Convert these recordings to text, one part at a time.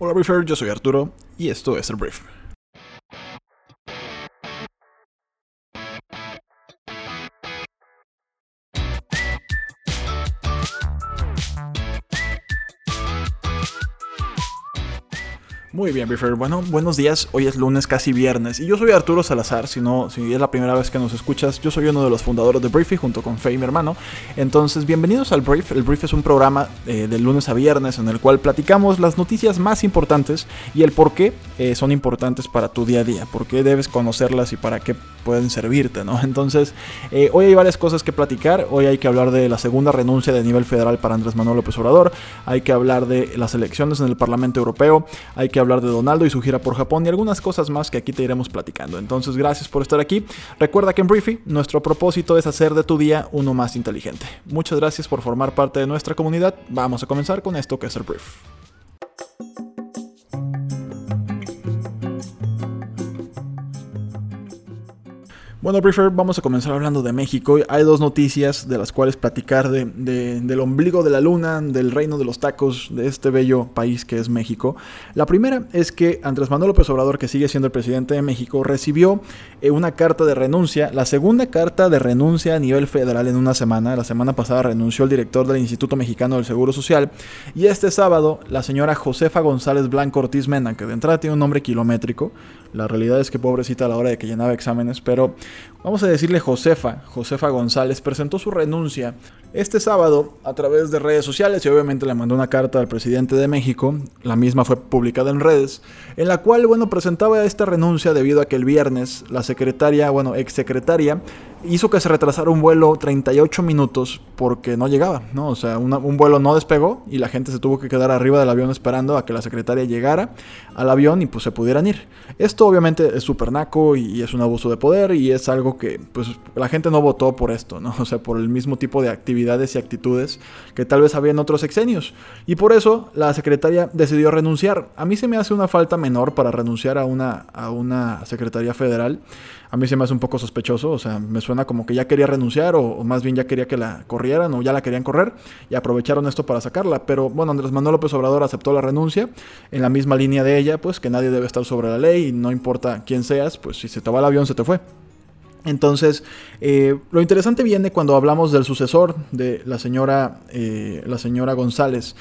Hola Briefer, yo soy Arturo y esto es el Brief. Muy bien, Briefer. Bueno, buenos días. Hoy es lunes, casi viernes. Y yo soy Arturo Salazar. Si no, si es la primera vez que nos escuchas, yo soy uno de los fundadores de Briefy junto con Faye, mi hermano. Entonces, bienvenidos al Brief. El Brief es un programa eh, de lunes a viernes en el cual platicamos las noticias más importantes y el por qué eh, son importantes para tu día a día. Por qué debes conocerlas y para qué pueden servirte, ¿no? Entonces, eh, hoy hay varias cosas que platicar. Hoy hay que hablar de la segunda renuncia de nivel federal para Andrés Manuel López Obrador. Hay que hablar de las elecciones en el Parlamento Europeo. Hay que hablar de Donaldo y su gira por Japón y algunas cosas más que aquí te iremos platicando. Entonces, gracias por estar aquí. Recuerda que en Briefy nuestro propósito es hacer de tu día uno más inteligente. Muchas gracias por formar parte de nuestra comunidad. Vamos a comenzar con esto que es el Brief. Bueno, Briefer, vamos a comenzar hablando de México. Hay dos noticias de las cuales platicar de, del ombligo de la luna, del reino de los tacos, de este bello país que es México. La primera es que Andrés Manuel López Obrador, que sigue siendo el presidente de México, recibió eh, una carta de renuncia, la segunda carta de renuncia a nivel federal en una semana. La semana pasada renunció el director del Instituto Mexicano del Seguro Social. Y este sábado, la señora Josefa González Blanco Ortiz Mena, que de entrada tiene un nombre kilométrico, la realidad es que pobrecita a la hora de que llenaba exámenes, pero vamos a decirle Josefa, Josefa González, presentó su renuncia este sábado a través de redes sociales y obviamente le mandó una carta al presidente de México, la misma fue publicada en redes, en la cual, bueno, presentaba esta renuncia debido a que el viernes la secretaria, bueno, exsecretaria, hizo que se retrasara un vuelo 38 minutos porque no llegaba, ¿no? O sea, un vuelo no despegó y la gente se tuvo que quedar arriba del avión esperando a que la secretaria llegara al avión y pues se pudieran ir. Esto obviamente es súper naco y es un abuso de poder y es algo que pues la gente no votó por esto, ¿no? O sea, por el mismo tipo de actividades y actitudes que tal vez había en otros sexenios. Y por eso la secretaria decidió renunciar. A mí se me hace una falta menor para renunciar a una, a una secretaría federal a mí se me hace un poco sospechoso, o sea, me suena como que ya quería renunciar o, más bien ya quería que la corrieran o ya la querían correr y aprovecharon esto para sacarla. Pero bueno, Andrés Manuel López Obrador aceptó la renuncia en la misma línea de ella, pues que nadie debe estar sobre la ley y no importa quién seas, pues si se te va el avión se te fue. Entonces, eh, lo interesante viene cuando hablamos del sucesor de la señora, eh, la señora González,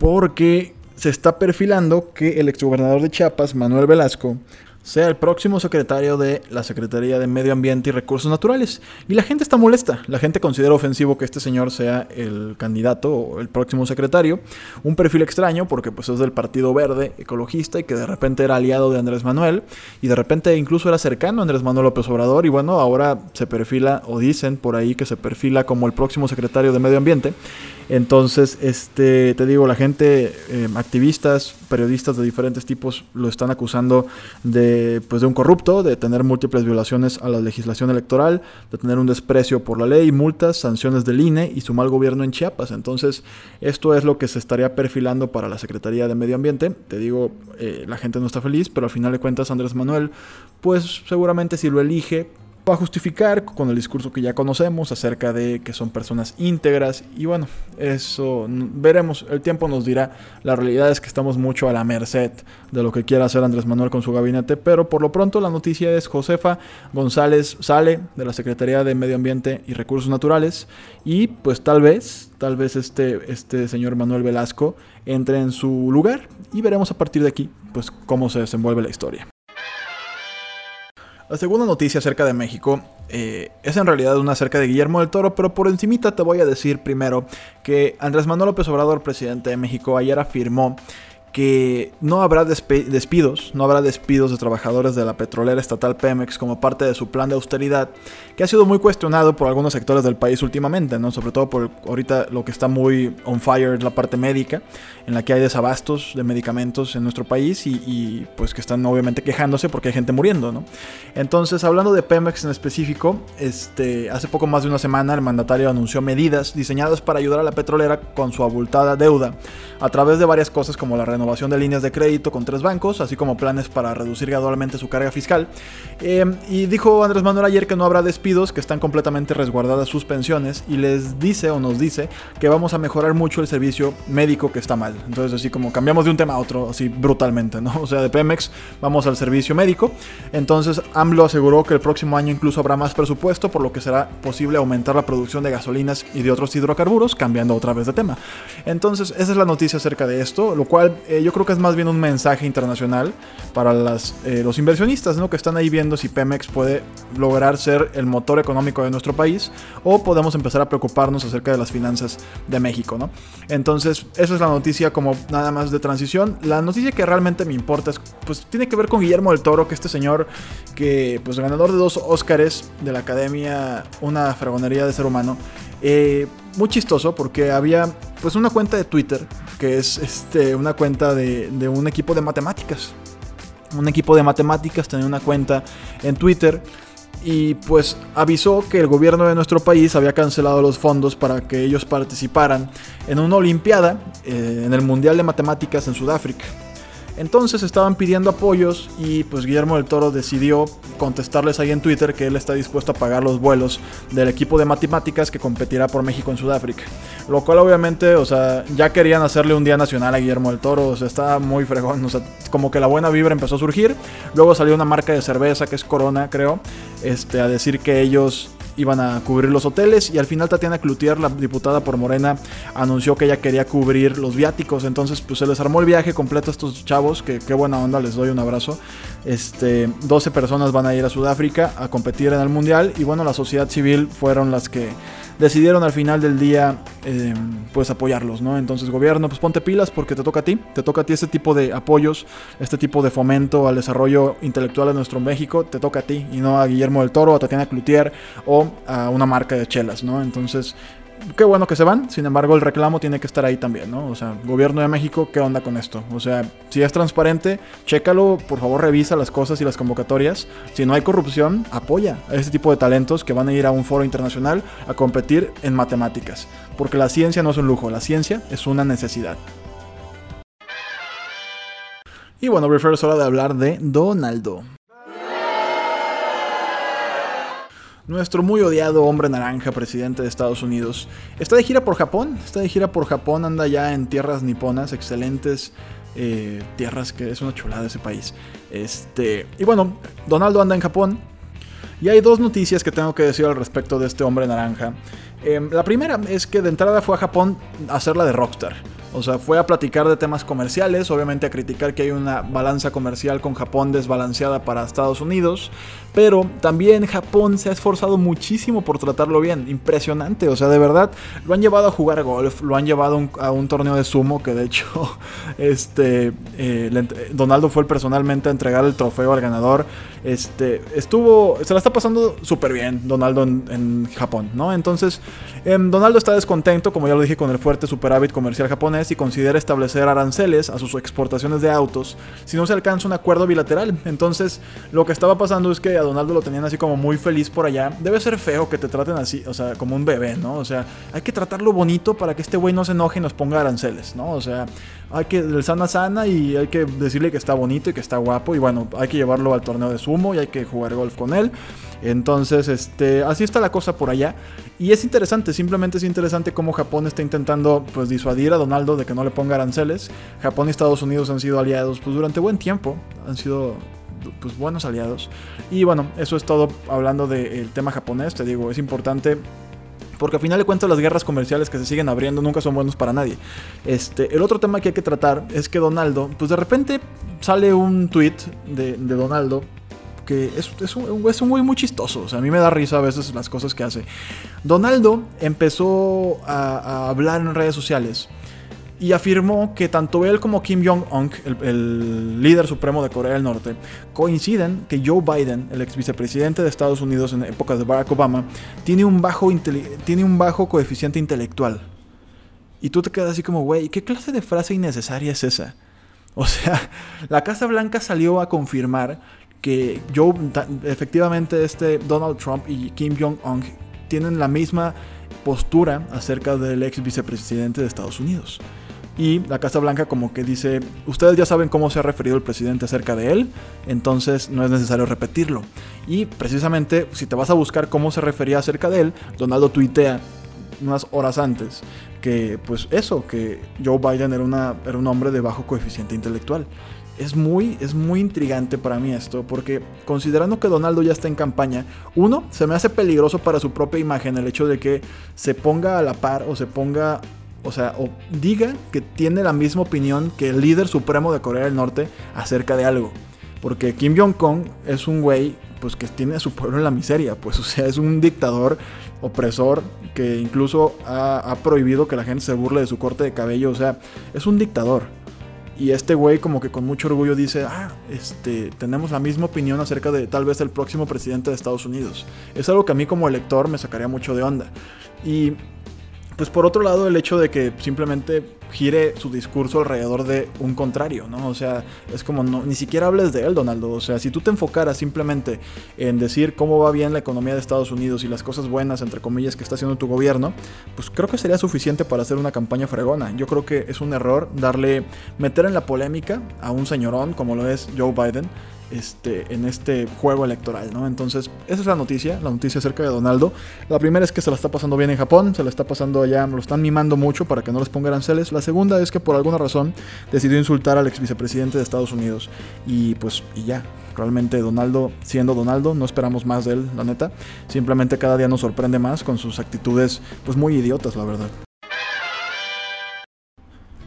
porque se está perfilando que el exgobernador de Chiapas, Manuel Velasco, sea el próximo secretario de la Secretaría de Medio Ambiente y Recursos Naturales. Y la gente está molesta, la gente considera ofensivo que este señor sea el candidato o el próximo secretario. Un perfil extraño porque pues es del Partido Verde Ecologista y que de repente era aliado de Andrés Manuel y de repente incluso era cercano a Andrés Manuel López Obrador y bueno, ahora se perfila o dicen por ahí que se perfila como el próximo secretario de Medio Ambiente. Entonces, este, te digo, la gente, eh, activistas, periodistas de diferentes tipos lo están acusando de, pues, de un corrupto, de tener múltiples violaciones a la legislación electoral, de tener un desprecio por la ley, multas, sanciones del INE y su mal gobierno en Chiapas. Entonces, esto es lo que se estaría perfilando para la Secretaría de Medio Ambiente. Te digo, eh, la gente no está feliz, pero al final de cuentas Andrés Manuel, pues seguramente si lo elige, va a justificar con el discurso que ya conocemos acerca de que son personas íntegras. Y bueno, eso veremos, el tiempo nos dirá, la realidad es que estamos mucho a la merced de lo que quiera hacer Andrés Manuel con su gabinete, pero por lo pronto la noticia es Josefa González sale de la Secretaría de Medio Ambiente y Recursos Naturales y pues tal vez, tal vez este, este señor Manuel Velasco entre en su lugar y veremos a partir de aquí pues cómo se desenvuelve la historia. La segunda noticia acerca de México eh, es en realidad una acerca de Guillermo del Toro, pero por encimita te voy a decir primero que Andrés Manuel López Obrador, presidente de México, ayer afirmó que no habrá despidos, no habrá despidos de trabajadores de la petrolera estatal Pemex como parte de su plan de austeridad, que ha sido muy cuestionado por algunos sectores del país últimamente, ¿no? Sobre todo por ahorita lo que está muy on fire la parte médica, en la que hay desabastos de medicamentos en nuestro país y, pues que están obviamente quejándose porque hay gente muriendo, ¿no? Entonces, hablando de Pemex en específico, este, hace poco más de una semana el mandatario anunció medidas diseñadas para ayudar a la petrolera con su abultada deuda, a través de varias cosas como la renovación de líneas de crédito con tres bancos, así como planes para reducir gradualmente su carga fiscal. Em, y dijo Andrés Manuel ayer que no habrá despidos, que están completamente resguardadas sus pensiones y les dice o nos dice que vamos a mejorar mucho el servicio médico que está mal. Entonces así como cambiamos de un tema a otro, así brutalmente, ¿no? O sea, de Pemex vamos al servicio médico. Entonces AMLO aseguró que el próximo año incluso habrá más presupuesto, por lo que será posible aumentar la producción de gasolinas y de otros hidrocarburos, cambiando otra vez de tema. Entonces, esa es la noticia acerca de esto, lo cual yo creo que es más bien un mensaje internacional para eh, los inversionistas, ¿no? Que están ahí viendo si Pemex puede lograr ser el motor económico de nuestro país o podemos empezar a preocuparnos acerca de las finanzas de México, ¿no? Entonces, esa es la noticia como nada más de transición. La noticia que realmente me importa es, pues, tiene que ver con Guillermo del Toro, que este señor que, pues, ganador de dos Óscares de la Academia, una fregonería de ser humano, eh, muy chistoso porque había pues una cuenta de Twitter que es este, una cuenta de, de un equipo de matemáticas. Un equipo de matemáticas tenía una cuenta en Twitter y pues avisó que el gobierno de nuestro país había cancelado los fondos para que ellos participaran en una olimpiada eh, en el Mundial de Matemáticas en Sudáfrica. Entonces estaban pidiendo apoyos y pues Guillermo del Toro decidió contestarles ahí en Twitter que él está dispuesto a pagar los vuelos del equipo de matemáticas que competirá por México en Sudáfrica. Lo cual obviamente, o sea, ya querían hacerle un día nacional a Guillermo del Toro, o sea, está muy fregón, o sea, como que la buena vibra empezó a surgir. Luego salió una marca de cerveza que es Corona, creo, este, a decir que ellos iban a cubrir los hoteles y al final Tatiana Cloutier, la diputada por Morena, anunció que ella quería cubrir los viáticos. Entonces, pues se les armó el viaje completo a estos chavos, que qué buena onda, les doy un abrazo. Este, 12 personas van a ir a Sudáfrica a competir en el Mundial y bueno, la sociedad civil fueron las que decidieron al final del día eh, pues apoyarlos, ¿no? Entonces gobierno, pues ponte pilas porque te toca a ti, te toca a ti este tipo de apoyos, este tipo de fomento al desarrollo intelectual de nuestro México, te toca a ti y no a Guillermo del Toro, a Tatiana Cloutier o a una marca de chelas, ¿no? Entonces qué bueno que se van, sin embargo el reclamo tiene que estar ahí también, ¿no? O sea, gobierno de México, ¿qué onda con esto? O sea, si es transparente, chécalo, por favor revisa las cosas y las convocatorias. Si no hay corrupción, apoya a este tipo de talentos que van a ir a un foro internacional a competir en matemáticas. Porque la ciencia no es un lujo, la ciencia es una necesidad. Y bueno, prefiero es hora de hablar de Donaldo. Nuestro muy odiado hombre naranja, presidente de Estados Unidos, está de gira por Japón. Está de gira por Japón, anda ya en tierras niponas, excelentes eh, tierras, que es una chulada ese país. Este, y bueno, Donaldo anda en Japón. Y hay dos noticias que tengo que decir al respecto de este hombre naranja. Em, la primera es que de entrada fue a Japón a hacer la de Rockstar. O sea, fue a platicar de temas comerciales, obviamente a criticar que hay una balanza comercial con Japón desbalanceada para Estados Unidos, pero también Japón se ha esforzado muchísimo por tratarlo bien, impresionante, o sea, de verdad, lo han llevado a jugar golf, lo han llevado a un torneo de sumo, que de hecho, este, eh, Donaldo fue personalmente a entregar el trofeo al ganador, este, estuvo, se la está pasando súper bien Donaldo en, Japón, ¿no? Entonces, em, Donaldo está descontento, como ya lo dije, con el fuerte superávit comercial japonés, y considera establecer aranceles a sus exportaciones de autos si no se alcanza un acuerdo bilateral. Entonces, lo que estaba pasando es que a Donaldo lo tenían así como muy feliz por allá. Debe ser feo que te traten así, o sea, como un bebé, ¿no? O sea, hay que tratarlo bonito para que este güey no se enoje y nos ponga aranceles, ¿no? O sea, hay que el sana sana y hay que decirle que está bonito y que está guapo y bueno, hay que llevarlo al torneo de sumo y hay que jugar golf con él. Entonces, este, así está la cosa por allá. Y es interesante, simplemente es interesante cómo Japón está intentando pues disuadir a Donaldo de que no le ponga aranceles. Japón y Estados Unidos han sido aliados pues durante buen tiempo, han sido pues buenos aliados. Y bueno, eso es todo hablando del tema japonés, te digo, es importante porque al final de cuentas las guerras comerciales que se siguen abriendo nunca son buenos para nadie. Este, el otro tema que hay que tratar es que Donaldo, pues de repente sale un tweet de, de Donaldo que es, es, un, es un güey muy chistoso. O sea, a mí me da risa a veces las cosas que hace. Donaldo empezó a, hablar en redes sociales y afirmó que tanto él como Kim Jong-un, el, líder supremo de Corea del Norte, coinciden que Joe Biden, el ex vicepresidente de Estados Unidos en épocas de Barack Obama, tiene un bajo, tiene un bajo coeficiente intelectual. Y tú te quedas así como, güey, ¿qué clase de frase innecesaria es esa? O sea, la Casa Blanca salió a confirmar que Joe, efectivamente este Donald Trump y Kim Jong-un tienen la misma postura acerca del ex vicepresidente de Estados Unidos. y la Casa Blanca como que dice, ustedes ya saben cómo se ha referido el presidente acerca de él, entonces no es necesario repetirlo. Y precisamente si te vas a buscar cómo se refería acerca de él, Donaldo tuitea unas horas antes que pues eso, que Joe Biden era, una, era un hombre de bajo coeficiente intelectual. Es muy, es muy intrigante para mí esto, porque considerando que Donaldo ya está en campaña, uno, se me hace peligroso para su propia imagen el hecho de que se ponga a la par o se ponga o sea, o diga que tiene la misma opinión que el líder supremo de Corea del Norte acerca de algo. Porque Kim Jong-un es un güey pues que tiene a su pueblo en la miseria, pues o sea, es un dictador opresor que incluso ha, ha prohibido que la gente se burle de su corte de cabello, o sea, es un dictador. Y este güey como que con mucho orgullo dice, ah, este, tenemos la misma opinión acerca de tal vez el próximo presidente de Estados Unidos. Es algo que a mí como elector me sacaría mucho de onda. Y pues por otro lado, el hecho de que simplemente gire su discurso alrededor de un contrario, ¿no? O sea, es como no, ni siquiera hables de él, Donaldo. O sea, si tú te enfocaras simplemente en decir cómo va bien la economía de Estados Unidos y las cosas buenas, entre comillas, que está haciendo tu gobierno, pues creo que sería suficiente para hacer una campaña fregona. Yo creo que es un error darle, meter en la polémica a un señorón como lo es Joe Biden este, en este juego electoral, ¿no? Entonces, esa es la noticia, la noticia acerca de Donaldo. La primera es que se la está pasando bien en Japón, se la está pasando allá, lo están mimando mucho para que no les ponga aranceles. La segunda es que por alguna razón decidió insultar al ex vicepresidente de Estados Unidos. Y pues, y ya, Realmente Donaldo, siendo Donaldo, no esperamos más de él, la neta. Simplemente cada día nos sorprende más con sus actitudes, pues muy idiotas, la verdad.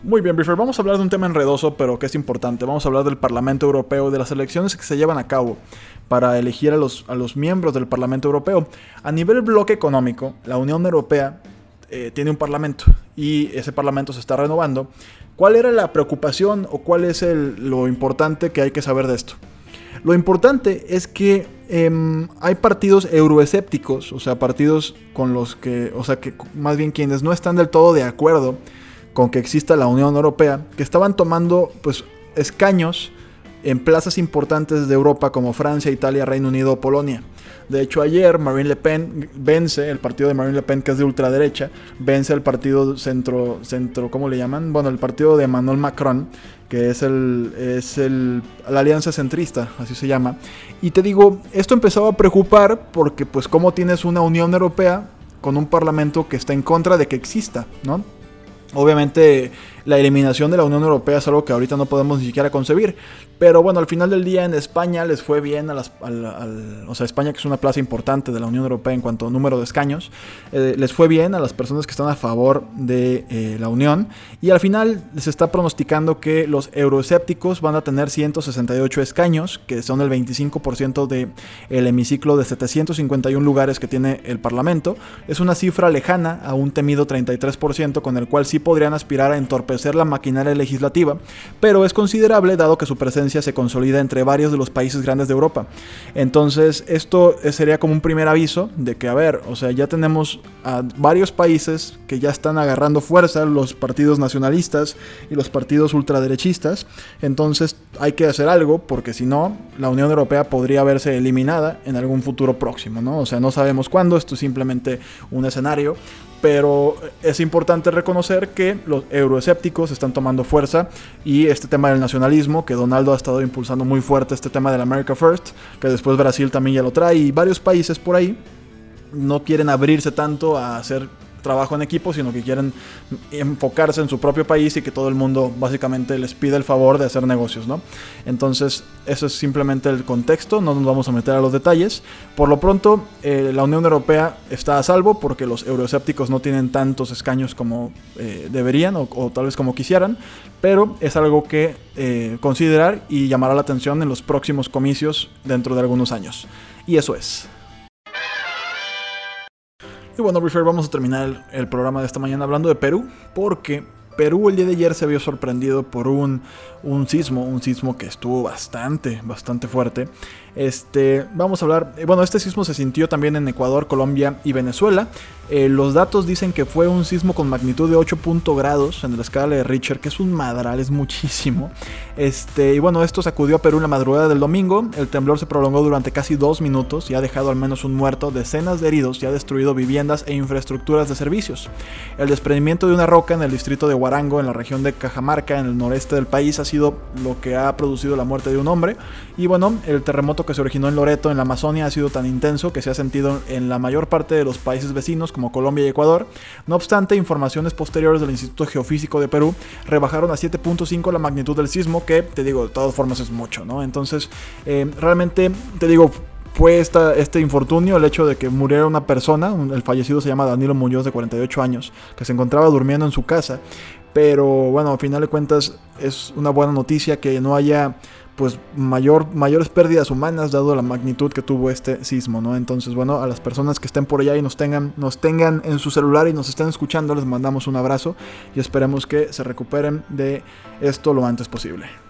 Muy bien, Briefer, vamos a hablar de un tema enredoso, pero que es importante. Vamos a hablar del Parlamento Europeo, de las elecciones que se llevan a cabo para elegir a los, a los miembros del Parlamento Europeo. A nivel bloque económico, la Unión Europea eh, tiene un parlamento y ese parlamento se está renovando. ¿Cuál era la preocupación o cuál es lo importante que hay que saber de esto? Lo importante es que em, hay partidos euroescépticos, o sea, partidos con los que, o sea, que más bien quienes no están del todo de acuerdo con que exista la Unión Europea, que estaban tomando pues escaños en plazas importantes de Europa como Francia, Italia, Reino Unido o Polonia. De hecho, ayer Marine Le Pen vence, el partido de Marine Le Pen, que es de ultraderecha, vence al partido centro, centro, ¿cómo le llaman? Bueno, el partido de Emmanuel Macron, que es, el, es el, la alianza centrista, así se llama. Y te digo, esto empezaba a preocupar porque, pues, como tienes una Unión Europea con un parlamento que está en contra de que exista, ¿no? Obviamente la eliminación de la Unión Europea es algo que ahorita no podemos ni siquiera concebir. Pero bueno, al final del día en España les fue bien a las... o sea, España que es una plaza importante de la Unión Europea en cuanto a número de escaños, eh, les fue bien a las personas que están a favor de eh, la Unión. Y al final se está pronosticando que los euroescépticos van a tener 168 escaños, que son el 25% del el hemiciclo de 751 lugares que tiene el Parlamento. Es una cifra lejana a un temido 33%, con el cual sí podrían aspirar a entorpecer la maquinaria legislativa, pero es considerable dado que su presencia se consolida entre varios de los países grandes de Europa. Entonces, esto sería como un primer aviso de que, a ver, o sea, ya tenemos a varios países que ya están agarrando fuerza, los partidos nacionalistas y los partidos ultraderechistas. Entonces, hay que hacer algo porque si no, la Unión Europea podría verse eliminada en algún futuro próximo, ¿no? O sea, no sabemos cuándo, esto es simplemente un escenario pero es importante reconocer que los euroescépticos están tomando fuerza y este tema del nacionalismo, que Donaldo ha estado impulsando muy fuerte, este tema del America First, que después Brasil también ya lo trae y varios países por ahí no quieren abrirse tanto a hacer trabajo en equipo, sino que quieren enfocarse en su propio país y que todo el mundo básicamente les pide el favor de hacer negocios, ¿no? Entonces, eso es simplemente el contexto, no nos vamos a meter a los detalles. Por lo pronto, eh, la Unión Europea está a salvo porque los euroescépticos no tienen tantos escaños como eh, deberían o, tal vez como quisieran, pero es algo que eh, considerar y llamará la atención en los próximos comicios dentro de algunos años. Y eso es. Y bueno, Refer, vamos a terminar el, programa de esta mañana hablando de Perú, porque Perú el día de ayer se vio sorprendido por un, un sismo, un sismo que estuvo bastante, bastante fuerte. Este, vamos a hablar, eh, bueno, este sismo se sintió también en Ecuador, Colombia y Venezuela. Eh, los datos dicen que fue un sismo con magnitud de 8 grados en la escala de Richter, que es un madral, es muchísimo. Este, y bueno, esto sacudió a Perú en la madrugada del domingo. El temblor se prolongó durante casi dos minutos y ha dejado al menos un muerto, decenas de heridos y ha destruido viviendas e infraestructuras de servicios. El desprendimiento de una roca en el distrito de Huarango, en la región de Cajamarca, en el noreste del país, ha sido lo que ha producido la muerte de un hombre. Y bueno, el terremoto que se originó en Loreto, en la Amazonia, ha sido tan intenso que se ha sentido en la mayor parte de los países vecinos, como Colombia y Ecuador. No obstante, informaciones posteriores del Instituto Geofísico de Perú rebajaron a 7.5 la magnitud del sismo, que te digo, de todas formas es mucho, ¿no? Entonces, eh, realmente, te digo, fue esta, este infortunio, el hecho de que muriera una persona, el fallecido se llama Danilo Muñoz de 48 años, que se encontraba durmiendo en su casa, pero bueno, al final de cuentas es una buena noticia que no haya pues mayor, mayores pérdidas humanas dado la magnitud que tuvo este sismo, ¿no? Entonces, bueno, a las personas que estén por allá y nos tengan, nos tengan en su celular y nos estén escuchando, les mandamos un abrazo y esperemos que se recuperen de esto lo antes posible.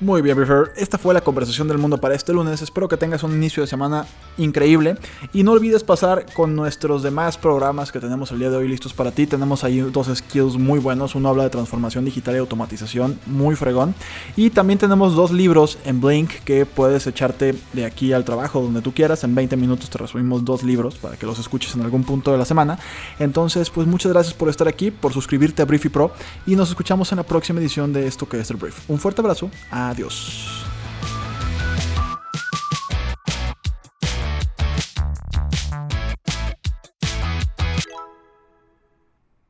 Muy bien, Prefer. Esta fue la conversación del mundo para este lunes. Espero que tengas un inicio de semana increíble. Y no olvides pasar con nuestros demás programas que tenemos el día de hoy listos para ti. Tenemos ahí dos skills muy buenos. Uno habla de transformación digital y automatización, muy fregón. Y también tenemos dos libros en Blink que puedes echarte de aquí al trabajo donde tú quieras. En 20 minutos te resumimos dos libros para que los escuches en algún punto de la semana. Entonces, pues muchas gracias por estar aquí, por suscribirte a Briefy Pro. Y nos escuchamos en la próxima edición de esto que es el Brief. Un fuerte abrazo. Adiós.